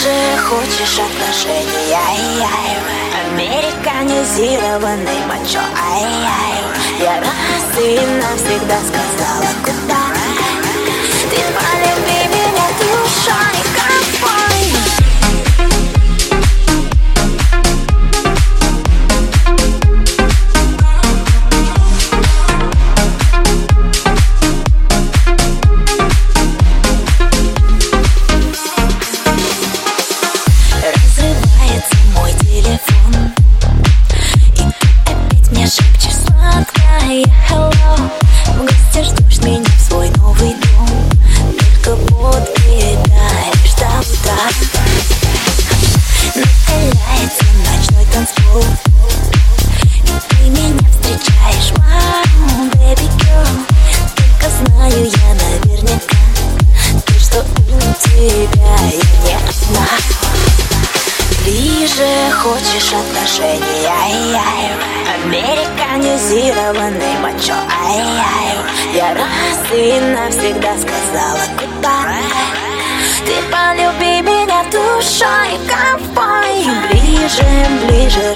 Ближе хочешь отношения, ай-яй Американизированный мачо, ай-яй Я раз и навсегда сказала, куда? Ты полюби сладкое hello. В гости ждешь меня свой новый дом. Только подъедаешь до утра Накаляется ночной танцпол. Ты меня встречаешь, вау, baby girl. Только знаю я наверняка То, что у тебя я не одна Ближе хочешь отношения, ай-яй Американизированный мачо, ай-яй Я раз и навсегда сказала goodbye Ты полюби меня душой, ковбой. Ближе, ближе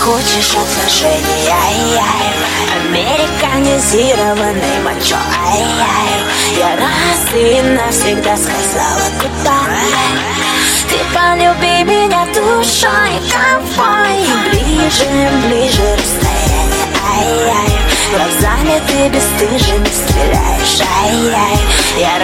хочешь отношения, ай-яй Американизированный мачо, ай-яй Я раз и навсегда сказала goodbye. Ты полюби меня душой, ковбой. Ближе, ближе расстояние, ай-яй Глазами ты бесстыжими стреляешь, ай-яй Я